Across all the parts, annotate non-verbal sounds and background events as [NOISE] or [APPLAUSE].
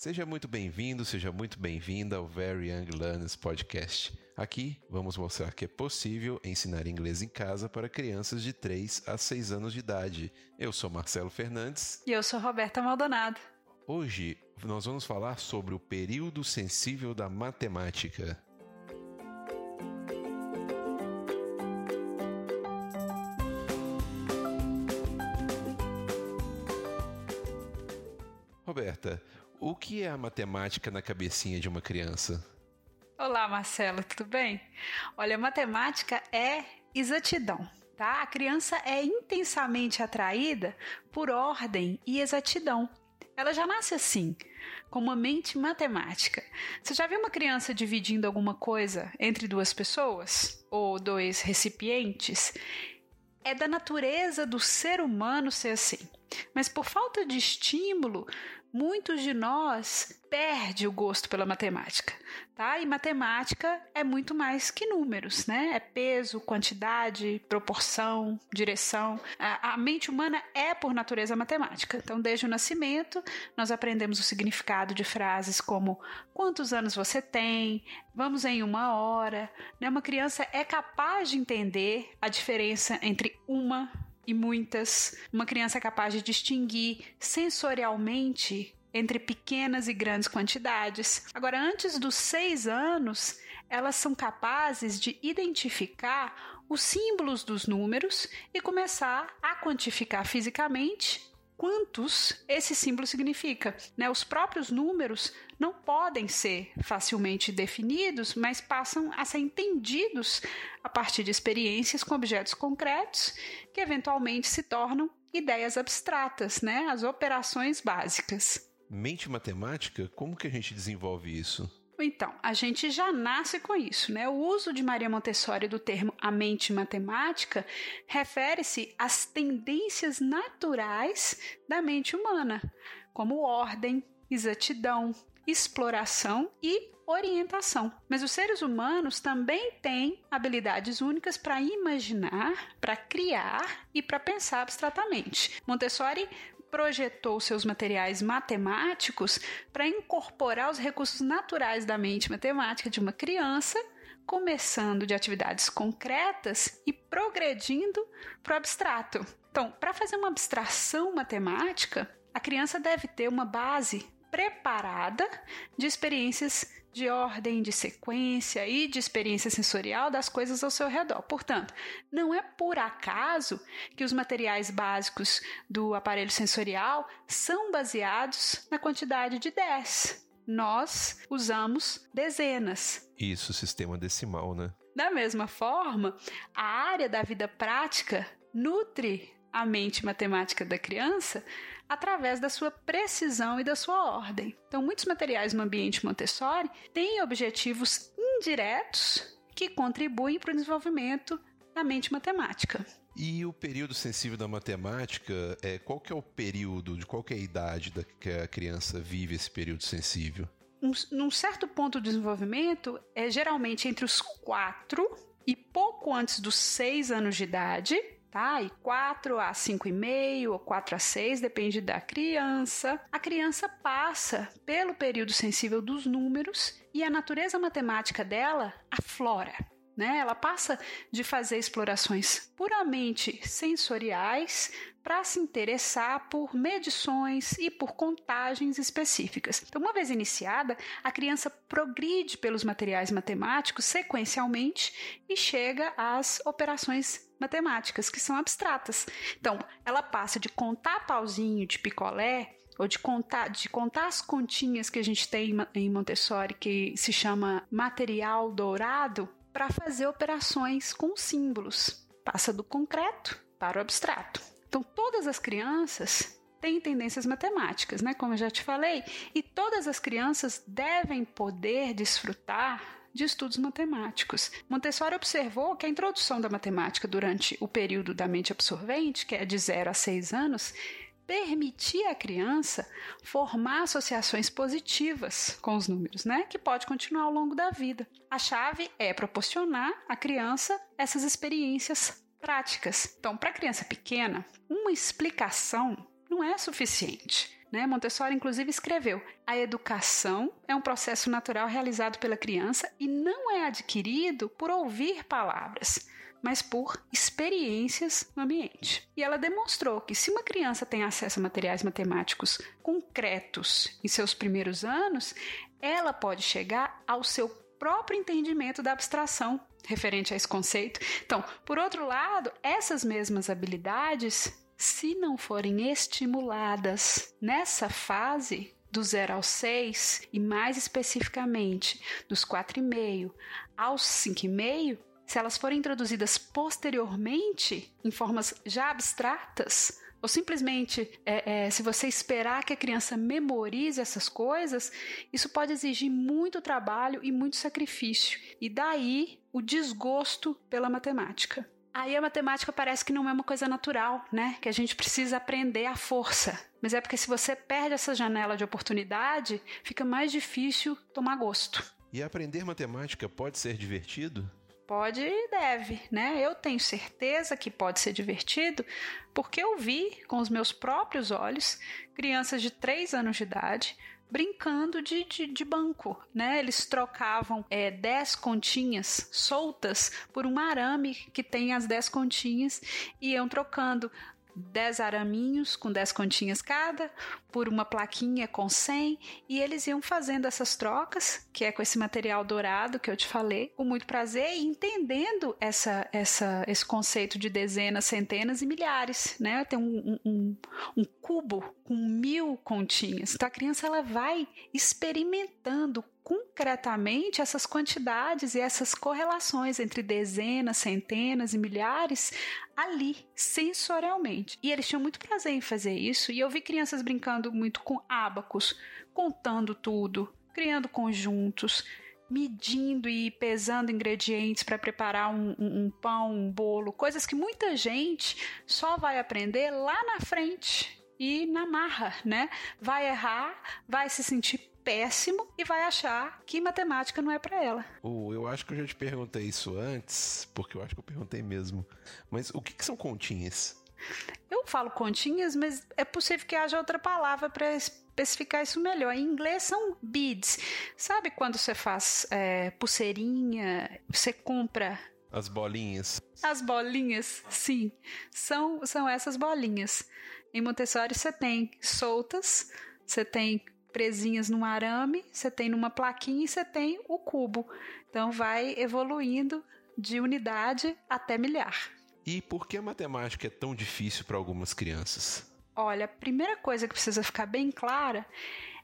Seja muito bem-vindo, seja muito bem-vinda ao Very Young Learners Podcast. Aqui vamos mostrar que é possível ensinar inglês em casa para crianças de 3 a 6 anos de idade. Eu sou Marcelo Fernandes. E eu sou Roberta Maldonado. Hoje nós vamos falar sobre o período sensível da matemática. Roberta, o que é a matemática na cabecinha de uma criança? Olá, Marcelo, tudo bem? Olha, matemática é exatidão. Tá? A criança é intensamente atraída por ordem e exatidão. Ela já nasce assim, com uma mente matemática. Você já viu uma criança dividindo alguma coisa entre duas pessoas? Ou dois recipientes? É da natureza do ser humano ser assim. Mas por falta de estímulo, muitos de nós perde o gosto pela matemática, tá? E matemática é muito mais que números, né? É peso, quantidade, proporção, direção. A, a mente humana é por natureza matemática. Então, desde o nascimento, nós aprendemos o significado de frases como quantos anos você tem, vamos em uma hora. Né? Uma criança é capaz de entender a diferença entre uma e muitas. Uma criança capaz de distinguir sensorialmente entre pequenas e grandes quantidades. Agora, antes dos seis anos, elas são capazes de identificar os símbolos dos números e começar a quantificar fisicamente quantos esse símbolo significa. Né? Os próprios números não podem ser facilmente definidos, mas passam a ser entendidos a partir de experiências com objetos concretos que eventualmente se tornam ideias abstratas, né? as operações básicas. Mente matemática, como que a gente desenvolve isso? Então, a gente já nasce com isso, né? O uso de Maria Montessori do termo a mente matemática refere-se às tendências naturais da mente humana, como ordem, exatidão, exploração e orientação. Mas os seres humanos também têm habilidades únicas para imaginar, para criar e para pensar abstratamente. Montessori projetou seus materiais matemáticos para incorporar os recursos naturais da mente matemática de uma criança, começando de atividades concretas e progredindo para o abstrato. Então, para fazer uma abstração matemática, a criança deve ter uma base preparada de experiências de ordem, de sequência e de experiência sensorial das coisas ao seu redor. Portanto, não é por acaso que os materiais básicos do aparelho sensorial são baseados na quantidade de 10. Nós usamos dezenas. Isso, sistema decimal, né? Da mesma forma, a área da vida prática nutre a mente matemática da criança através da sua precisão e da sua ordem. Então, muitos materiais no ambiente Montessori têm objetivos indiretos que contribuem para o desenvolvimento da mente matemática. E o período sensível da matemática, é, qual que é o período, de qual é a idade da, que a criança vive esse período sensível? Um, num certo ponto de desenvolvimento, é geralmente entre os 4 e pouco antes dos 6 anos de idade, tá? E 4 a 5,5 ou 4 a 6, depende da criança. A criança passa pelo período sensível dos números e a natureza matemática dela aflora. Né? Ela passa de fazer explorações puramente sensoriais para se interessar por medições e por contagens específicas. Então, uma vez iniciada, a criança progride pelos materiais matemáticos sequencialmente e chega às operações matemáticas, que são abstratas. Então, ela passa de contar pauzinho de picolé ou de contar, de contar as continhas que a gente tem em Montessori, que se chama material dourado, para fazer operações com símbolos. Passa do concreto para o abstrato. Então, todas as crianças têm tendências matemáticas, né? Como eu já te falei, e todas as crianças devem poder desfrutar de estudos matemáticos. Montessori observou que a introdução da matemática durante o período da mente absorvente, que é de 0 a 6 anos, permitia à criança formar associações positivas com os números, né? Que pode continuar ao longo da vida. A chave é proporcionar à criança essas experiências práticas. Então, para criança pequena, uma explicação não é suficiente. Né? Montessori, inclusive, escreveu: a educação é um processo natural realizado pela criança e não é adquirido por ouvir palavras, mas por experiências no ambiente. E ela demonstrou que se uma criança tem acesso a materiais matemáticos concretos em seus primeiros anos, ela pode chegar ao seu próprio entendimento da abstração referente a esse conceito. Então, por outro lado, essas mesmas habilidades se não forem estimuladas nessa fase do 0 ao 6 e mais especificamente dos 4,5 aos 5,5, se elas forem introduzidas posteriormente em formas já abstratas, ou simplesmente, é, é, se você esperar que a criança memorize essas coisas, isso pode exigir muito trabalho e muito sacrifício. E daí o desgosto pela matemática. Aí a matemática parece que não é uma coisa natural, né? Que a gente precisa aprender à força. Mas é porque se você perde essa janela de oportunidade, fica mais difícil tomar gosto. E aprender matemática pode ser divertido? Pode e deve, né? Eu tenho certeza que pode ser divertido, porque eu vi com os meus próprios olhos crianças de 3 anos de idade brincando de, de, de, banco, né? Eles trocavam é, 10 continhas soltas por um arame que tem as 10 continhas e iam trocando 10 araminhos com 10 continhas cada, por uma plaquinha com 100, e eles iam fazendo essas trocas, que é com esse material dourado que eu te falei, com muito prazer e entendendo essa, essa, esse conceito de dezenas, centenas e milhares, né? Tem um, um, um cubo com mil continhas. Então a criança ela vai experimentando concretamente essas quantidades e essas correlações entre dezenas, centenas e milhares ali, sensorialmente. E eles tinham muito prazer em fazer isso, e eu vi crianças brincando muito com ábacos, contando tudo, criando conjuntos, medindo e pesando ingredientes para preparar um, um, um, pão, um bolo, coisas que muita gente só vai aprender lá na frente e na marra, né? Vai errar, vai se sentir péssimo e vai achar que matemática não é para ela. Oh, eu acho que eu já te perguntei isso antes, porque eu acho que eu perguntei mesmo. Mas o que, que são continhas? Eu falo continhas, mas é possível que haja outra palavra para especificar isso melhor. Em inglês são beads. Sabe quando você faz é, pulseirinha, você compra as bolinhas. As bolinhas, sim. São, são essas bolinhas. Em Montessori você tem soltas, você tem presinhas num arame, você tem numa plaquinha e você tem o cubo. Então vai evoluindo de unidade até milhar. E por que a matemática é tão difícil para algumas crianças? Olha, a primeira coisa que precisa ficar bem clara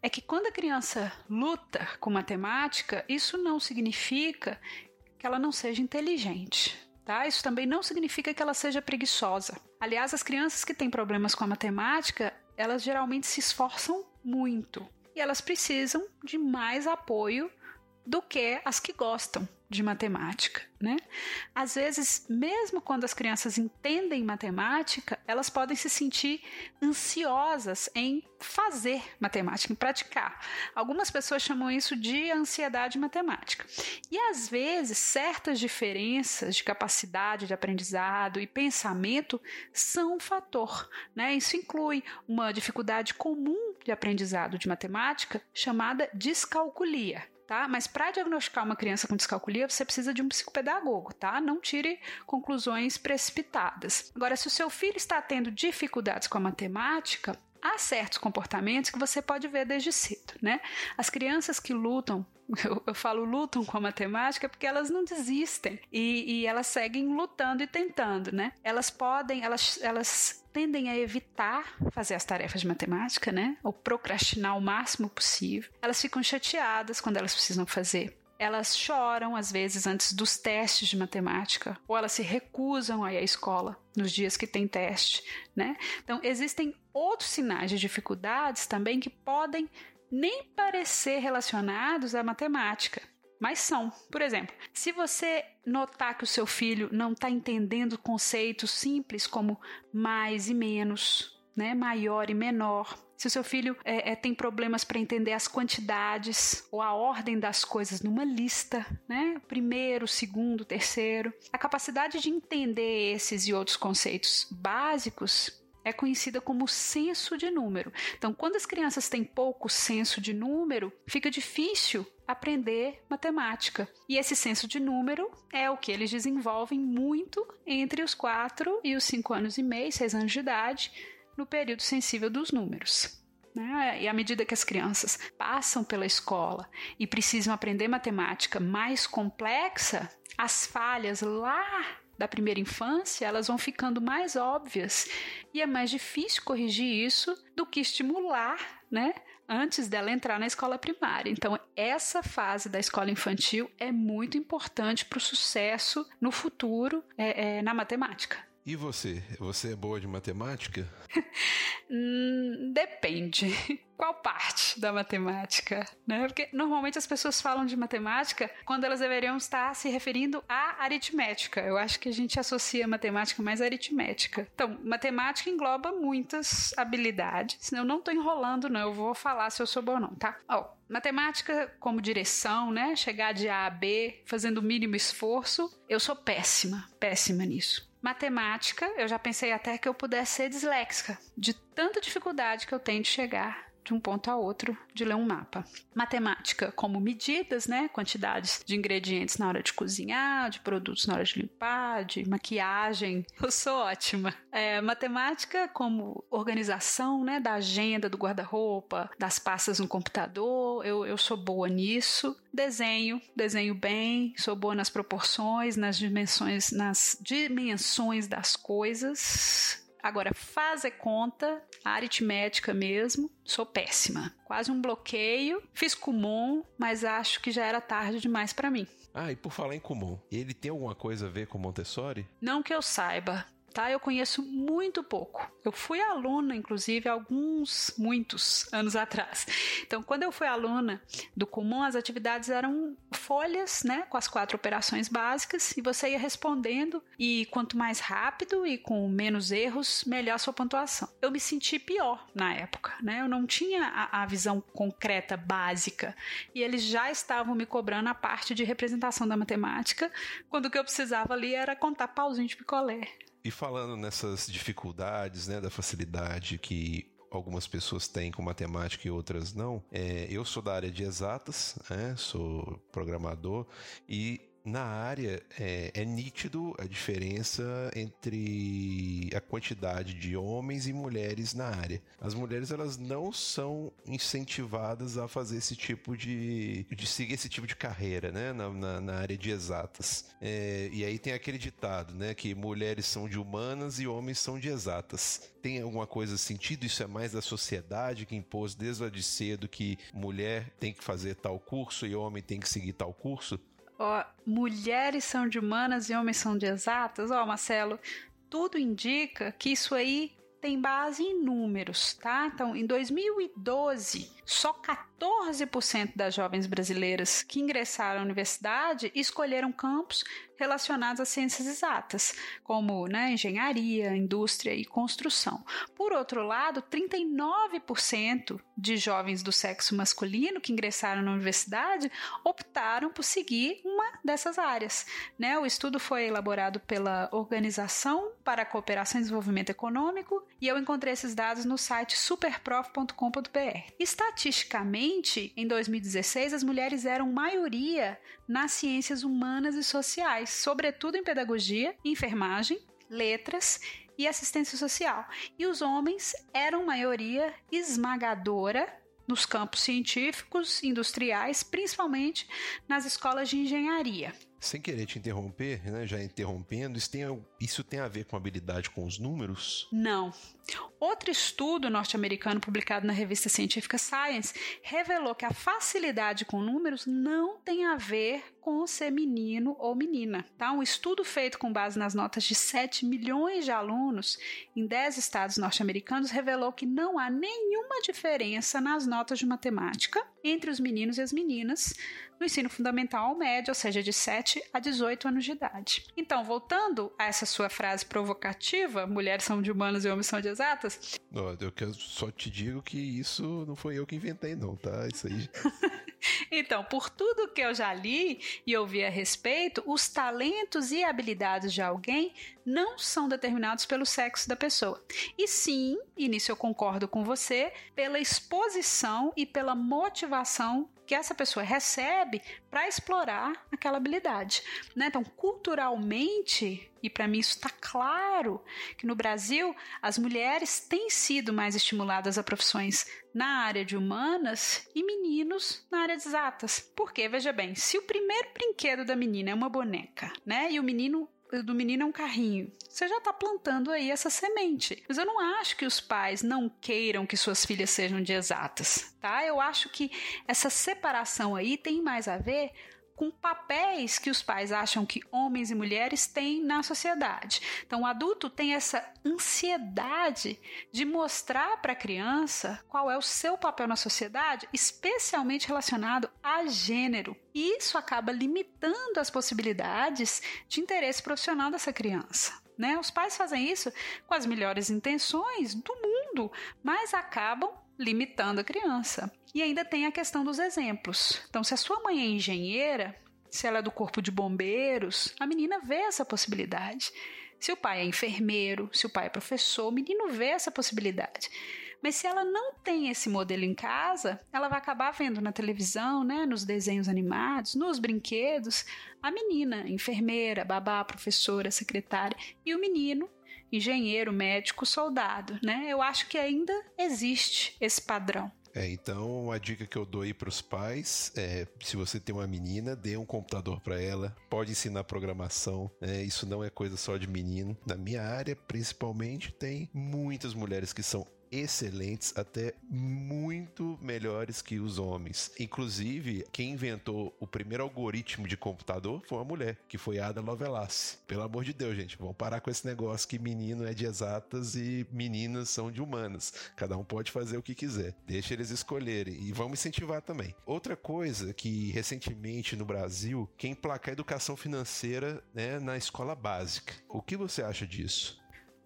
é que quando a criança luta com matemática, isso não significa que ela não seja inteligente. Tá? Isso também não significa que ela seja preguiçosa. Aliás, as crianças que têm problemas com a matemática, elas geralmente se esforçam muito e elas precisam de mais apoio do que as que gostam de matemática, né? Às vezes, mesmo quando as crianças entendem matemática, elas podem se sentir ansiosas em fazer matemática, em praticar. Algumas pessoas chamam isso de ansiedade matemática. E às vezes, certas diferenças de capacidade de aprendizado e pensamento são um fator, né? Isso inclui uma dificuldade comum de aprendizado de matemática chamada descalculia tá? Mas para diagnosticar uma criança com descalculia, você precisa de um psicopedagogo, tá? Não tire conclusões precipitadas. Agora, se o seu filho está tendo dificuldades com a matemática, há certos comportamentos que você pode ver desde cedo, né? As crianças que lutam [LAUGHS] eu, eu, falo lutam com a matemática porque elas não desistem e, e, elas seguem lutando e tentando, né? Elas podem, elas, elas tendem a evitar fazer as tarefas de matemática, né? Ou procrastinar o máximo possível. Elas ficam chateadas quando elas precisam fazer. Elas choram às vezes antes dos testes de matemática, ou elas se recusam a ir à escola nos dias que tem teste, né? Então existem outros sinais de dificuldades também que podem nem parecer relacionados à matemática, mas são. Por exemplo, se você notar que o seu filho não está entendendo conceitos simples como mais e menos, né, maior e menor, se o seu filho é, é, tem problemas para entender as quantidades ou a ordem das coisas numa lista, né? Primeiro, segundo, terceiro. A capacidade de entender esses e outros conceitos básicos é conhecida como senso de número. Então, quando as crianças têm pouco senso de número, fica difícil aprender matemática. E esse senso de número é o que eles desenvolvem muito entre os 4 e os 5 anos e meio, 6 anos de idade, no período sensível dos números. Né? E à medida que as crianças passam pela escola e precisam aprender matemática mais complexa, as falhas lá da primeira infância, elas vão ficando mais óbvias e é mais difícil corrigir isso do que estimular, né? Antes dela entrar na escola primária. Então, essa fase da escola infantil é muito importante para o sucesso no futuro é, é, na matemática. E você? Você é boa de matemática? hum, depende. [LAUGHS] Qual parte da matemática? Né? Porque normalmente as pessoas falam de matemática quando elas deveriam estar se referindo à aritmética. Eu acho que a gente associa matemática mais à aritmética. Então, matemática engloba muitas habilidades. Eu não estou enrolando, não. Eu vou falar se eu sou boa ou não, tá? Ó, matemática como direção, né? Chegar de A a B fazendo o mínimo esforço. Eu sou péssima, péssima nisso. Matemática, eu já pensei até que eu pudesse ser disléxica, de tanta dificuldade que eu tenho de chegar de um ponto a outro de ler um mapa. Matemática, como medidas, né? Quantidades de ingredientes na hora de cozinhar, de produtos na hora de limpar, de maquiagem. [LAUGHS] Eu sou ótima. É, matemática, como organização, né? Da agenda, do guarda-roupa, das pastas no computador. Eu, eu sou boa nisso. Desenho, desenho bem, sou boa nas proporções, nas dimensões, nas dimensões das coisas Agora, fazer conta, aritmética mesmo, sou péssima. Quase um bloqueio. Fiz comum, mas acho que já era tarde demais para mim. Ah, e por falar em comum, ele tem alguma coisa a ver com Montessori? Não que eu saiba tá? Eu conheço muito pouco. Eu fui aluna, inclusive, alguns, muitos anos atrás. Então, quando eu fui aluna do comum, as atividades eram folhas, né, com as quatro operações básicas, e você ia respondendo, e quanto mais rápido e com menos erros, melhor a sua pontuação. Eu me senti pior na época, né? Eu não tinha a, a visão concreta básica, e eles já estavam me cobrando a parte de representação da matemática, quando o que eu precisava ali era contar pauzinho de picolé. E falando nessas dificuldades, né, da facilidade que algumas pessoas têm com matemática e outras não, é, eu sou da área de exatas, né, sou programador e na área é, é, nítido a diferença entre a quantidade de homens e mulheres na área. As mulheres elas não são incentivadas a fazer esse tipo de, de seguir esse tipo de carreira, né, na, na, na área de exatas. É, e aí tem aquele ditado, né, que mulheres são de humanas e homens são de exatas. Tem alguma coisa sentido? Isso é mais da sociedade que impôs desde lá de cedo que mulher tem que fazer tal curso e homem tem que seguir tal curso? Ó, mulheres são de humanas e homens são de exatas. Ó, Marcelo, tudo indica que isso aí tem base em números, tá? Então, em 2012, só 14% das jovens brasileiras que ingressaram à universidade escolheram campos relacionados às ciências exatas, como né, engenharia, indústria e construção. Por outro lado, 39% de jovens do sexo masculino que ingressaram na universidade optaram por seguir uma dessas áreas. Né? O estudo foi elaborado pela Organização para a Cooperação e Desenvolvimento Econômico e eu encontrei esses dados no site superprof.com.br. Estatisticamente, em 2016, as mulheres eram maioria nas ciências humanas e sociais, sobretudo em pedagogia, enfermagem, letras e assistência social. E os homens eram maioria esmagadora nos campos científicos, industriais, principalmente nas escolas de engenharia. Sem querer te interromper, né, já interrompendo, isso tem, isso tem a ver com habilidade com os números? Não. Outro estudo norte-americano publicado na revista científica Science revelou que a facilidade com números não tem a ver com ser menino ou menina. Tá? Um estudo feito com base nas notas de 7 milhões de alunos em 10 estados norte-americanos revelou que não há nenhuma diferença nas notas de matemática entre os meninos e as meninas no ensino fundamental ao médio, ou seja, de 7 a 18 anos de idade. Então, voltando a essa sua frase provocativa, mulheres são de humanas e homens são de exatas. Não, eu só te digo que isso não foi eu que inventei, não, tá? Isso aí. [LAUGHS] Então, por tudo que eu já li e ouvi a respeito, os talentos e habilidades de alguém não são determinados pelo sexo da pessoa. E sim, e nisso eu concordo com você, pela exposição e pela motivação que essa pessoa recebe para explorar aquela habilidade. Né? Então, culturalmente, e para mim isso está claro, que no Brasil as mulheres têm sido mais estimuladas a profissões na área de humanas e meninos na área de exatas. Porque, veja bem, se o primeiro brinquedo da menina é uma boneca, né? E o menino do menino é um carrinho. Você já está plantando aí essa semente. Mas eu não acho que os pais não queiram que suas filhas sejam de exatas, tá? Eu acho que essa separação aí tem mais a ver com papéis que os pais acham que homens e mulheres têm na sociedade. Então, o adulto tem essa ansiedade de mostrar para a criança qual é o seu papel na sociedade, especialmente relacionado a gênero. E isso acaba limitando as possibilidades de interesse profissional dessa criança. Né? Os pais fazem isso com as melhores intenções do mundo, mas acabam limitando a criança. E ainda tem a questão dos exemplos. Então, se a sua mãe é engenheira, se ela é do corpo de bombeiros, a menina vê essa possibilidade. Se o pai é enfermeiro, se o pai é professor, o menino vê essa possibilidade. Mas se ela não tem esse modelo em casa, ela vai acabar vendo na televisão, né, nos desenhos animados, nos brinquedos, a menina, enfermeira, babá, professora, secretária, e o menino, engenheiro, médico, soldado, né? Eu acho que ainda existe esse padrão. É, então a dica que eu dou aí para os pais é: se você tem uma menina, dê um computador para ela, pode ensinar programação, né? Isso não é coisa só de menino. Na minha área, principalmente, tem muitas mulheres que são excelentes, até muito melhores que os homens. Inclusive, quem inventou o primeiro algoritmo de computador foi uma mulher, que foi Ada Lovelace. Pelo amor de Deus, gente, vamos parar com esse negócio que menino é de exatas e meninas são de humanas. Cada um pode fazer o que quiser. Deixa eles escolherem e vamos incentivar também. Outra coisa que recentemente no Brasil, quem placa a educação financeira né, na escola básica. O que você acha disso?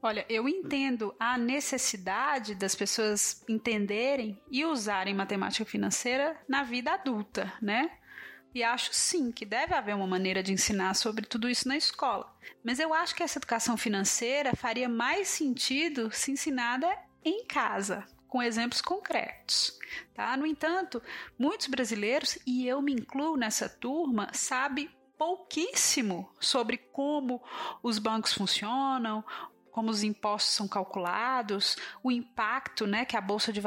Olha, eu entendo a necessidade das pessoas entenderem e usarem matemática financeira na vida adulta, né? E acho sim que deve haver uma maneira de ensinar sobre tudo isso na escola. Mas eu acho que essa educação financeira faria mais sentido se ensinada em casa, com exemplos concretos. Tá? No entanto, muitos brasileiros, e eu me incluo nessa turma, sabem pouquíssimo sobre como os bancos funcionam, como os impostos são calculados, o impacto né, que a Bolsa de,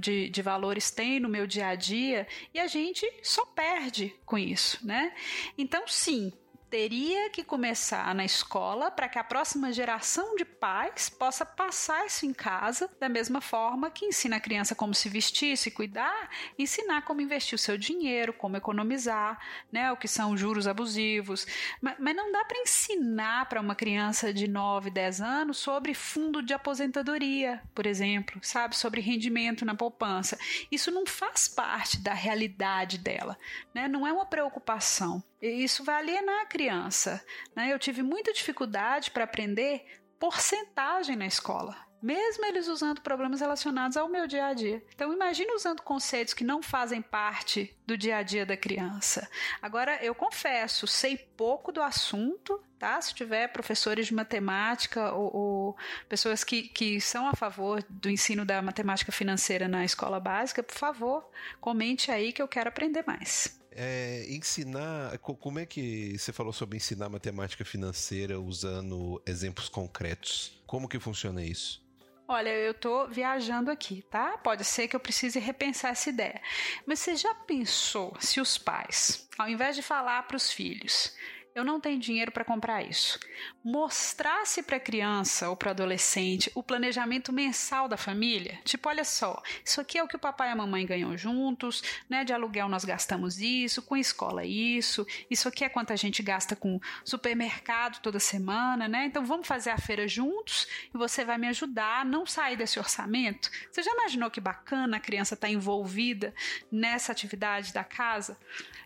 de, de, Valores tem no meu dia a dia, e a gente só perde com isso. Né? Então, sim, teria que começar na escola para que a próxima geração de pais possa passar isso em casa, da mesma forma que ensina a criança como se vestir, se cuidar, ensinar como investir o seu dinheiro, como economizar, né, o que são juros abusivos. Mas, mas não dá para ensinar para uma criança de 9, 10 anos sobre fundo de aposentadoria, por exemplo, sabe, sobre rendimento na poupança. Isso não faz parte da realidade dela, né? Não é uma preocupação. E isso vai alienar a criança. Né? Eu tive muita dificuldade para aprender porcentagem na escola mesmo eles usando problemas relacionados ao meu dia a dia. Então imagine usando conceitos que não fazem parte do dia a dia da criança. Agora eu confesso, sei pouco do assunto, tá? Se tiver professores de matemática ou, ou pessoas que, que são a favor do ensino da matemática financeira na escola básica, por favor, comente aí que eu quero aprender mais. É, ensinar, como é que você falou sobre ensinar matemática financeira usando exemplos concretos? Como que funciona isso? Olha, eu tô viajando aqui, tá? Pode ser que eu precise repensar essa ideia. Mas você já pensou se os pais, ao invés de falar para os filhos, eu não tenho dinheiro para comprar isso. Mostrasse para a criança ou para o adolescente o planejamento mensal da família, tipo, olha só, isso aqui é o que o papai e a mamãe ganham juntos, né? De aluguel nós gastamos isso, com escola isso, isso aqui é quanto a gente gasta com supermercado toda semana, né? Então vamos fazer a feira juntos e você vai me ajudar a não sair desse orçamento. Você já imaginou que bacana a criança estar tá envolvida nessa atividade da casa?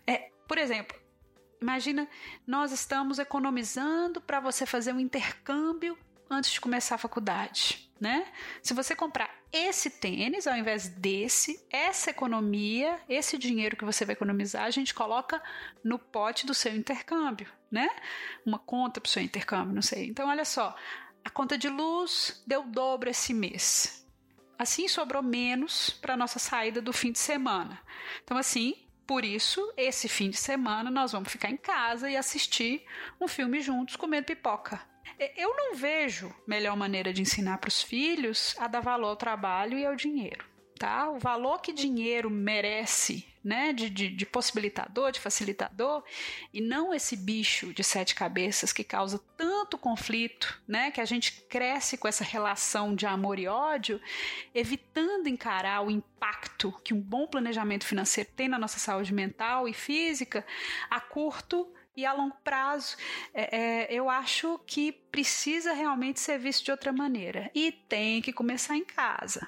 É, por exemplo, Imagina, nós estamos economizando para você fazer um intercâmbio antes de começar a faculdade. né? Se você comprar esse tênis ao invés desse, essa economia, esse dinheiro que você vai economizar, a gente coloca no pote do seu intercâmbio, né? Uma conta para o seu intercâmbio, não sei. Então, olha só, a conta de luz deu dobro esse mês. Assim sobrou menos para nossa saída do fim de semana. Então, assim, por isso, esse fim de semana nós vamos ficar em casa e assistir um filme juntos comendo pipoca. Eu não vejo melhor maneira de ensinar para os filhos a dar valor ao trabalho e ao dinheiro. Tá? O valor que dinheiro merece, né, de, de, de, possibilitador, de facilitador, e não esse bicho de sete cabeças que causa tanto conflito, né, que a gente cresce com essa relação de amor e ódio, evitando encarar o impacto que um bom planejamento financeiro tem na nossa saúde mental e física a curto e a longo prazo, é, é, eu acho que precisa realmente ser visto de outra maneira. E tem que começar em casa.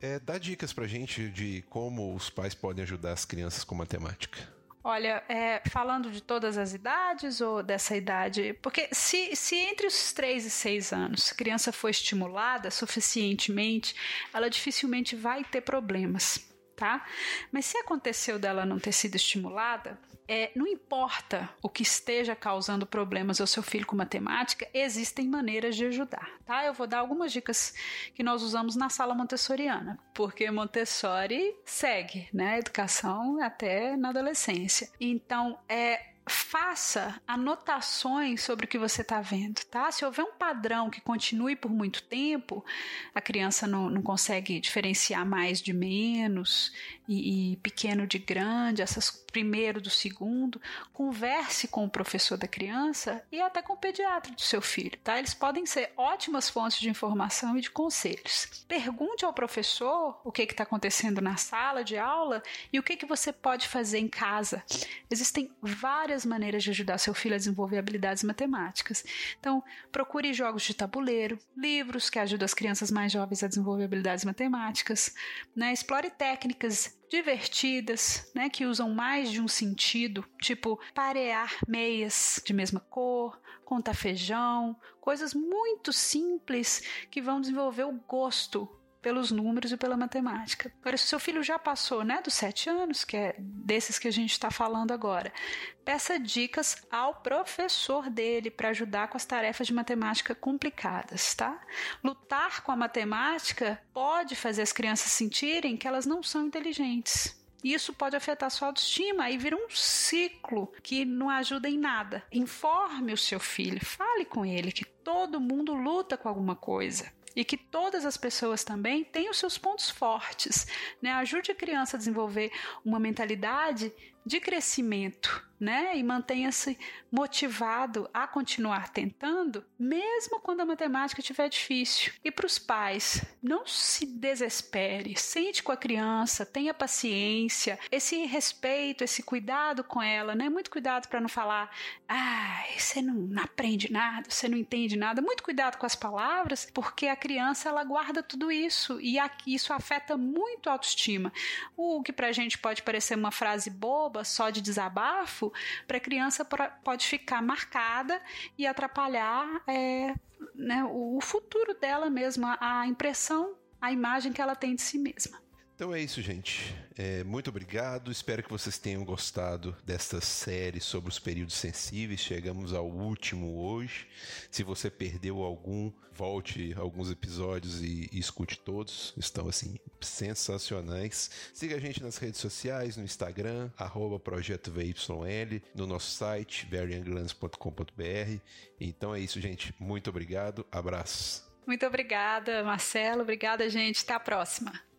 É, dá dicas pra gente de como os pais podem ajudar as crianças com matemática. Olha, é, falando de todas as idades ou dessa idade? Porque se, se entre os 3 e 6 anos a criança for estimulada suficientemente, ela dificilmente vai ter problemas, tá? Mas se aconteceu dela não ter sido estimulada, é, não importa o que esteja causando problemas ao seu filho com matemática, existem maneiras de ajudar, tá? Eu vou dar algumas dicas que nós usamos na sala montessoriana, porque Montessori segue, né, a educação até na adolescência. Então, é faça anotações sobre o que você está vendo, tá? Se houver um padrão que continue por muito tempo, a criança não, não consegue diferenciar mais de menos e, e, pequeno de grande, essas primeiro do segundo, converse com o professor da criança e até com o pediatra do seu filho, tá? Eles podem ser ótimas fontes de informação e de conselhos. Pergunte ao professor o que está acontecendo na sala de aula e o que, que você pode fazer em casa. Existem várias várias maneiras de ajudar seu filho a desenvolver habilidades matemáticas. Então, procure jogos de tabuleiro, livros que ajudam as crianças mais jovens a desenvolver habilidades matemáticas, né? explore técnicas divertidas, né, que usam mais de um sentido, tipo parear meias de mesma cor, contar feijão, coisas muito simples que vão desenvolver o gosto pelos números e pela matemática. Agora, se o seu filho já passou né, dos sete anos, que é desses que a gente está falando agora, peça dicas ao professor dele para ajudar com as tarefas de matemática complicadas, tá? Lutar com a matemática pode fazer as crianças sentirem que elas não são inteligentes. Isso pode afetar sua autoestima e vira um ciclo que não ajuda em nada. Informe o seu filho, fale com ele que todo mundo luta com alguma coisa e que todas as pessoas também têm os seus pontos fortes. Né? Ajude a criança a desenvolver uma mentalidade de crescimento, né? E mantenha-se motivado a continuar tentando, mesmo quando a matemática estiver difícil. E para os pais, não se desespere, sente com a criança, tenha paciência, esse respeito, esse cuidado com ela, né? Muito cuidado para não falar, ah, você não aprende nada, você não entende nada. Muito cuidado com as palavras, porque a criança ela guarda tudo isso e isso afeta muito a autoestima. O que para a gente pode parecer uma frase boba só de desabafo, para a criança pode ficar marcada e atrapalhar é, né, o futuro dela mesma, a impressão, a imagem que ela tem de si mesma. Então é isso, gente. É, muito obrigado. Espero que vocês tenham gostado desta série sobre os períodos sensíveis. Chegamos ao último hoje. Se você perdeu algum, volte alguns episódios e, e escute todos. Estão assim sensacionais. Siga a gente nas redes sociais, no Instagram, arroba Projeto VYL, no nosso site, veryanglands.com.br. Então é isso, gente. Muito obrigado. Abraço. Muito obrigada, Marcelo. Obrigada, gente. Até a próxima.